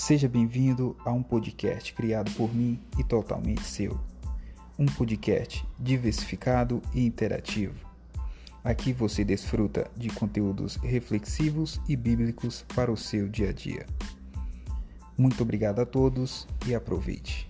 Seja bem-vindo a um podcast criado por mim e totalmente seu. Um podcast diversificado e interativo. Aqui você desfruta de conteúdos reflexivos e bíblicos para o seu dia a dia. Muito obrigado a todos e aproveite.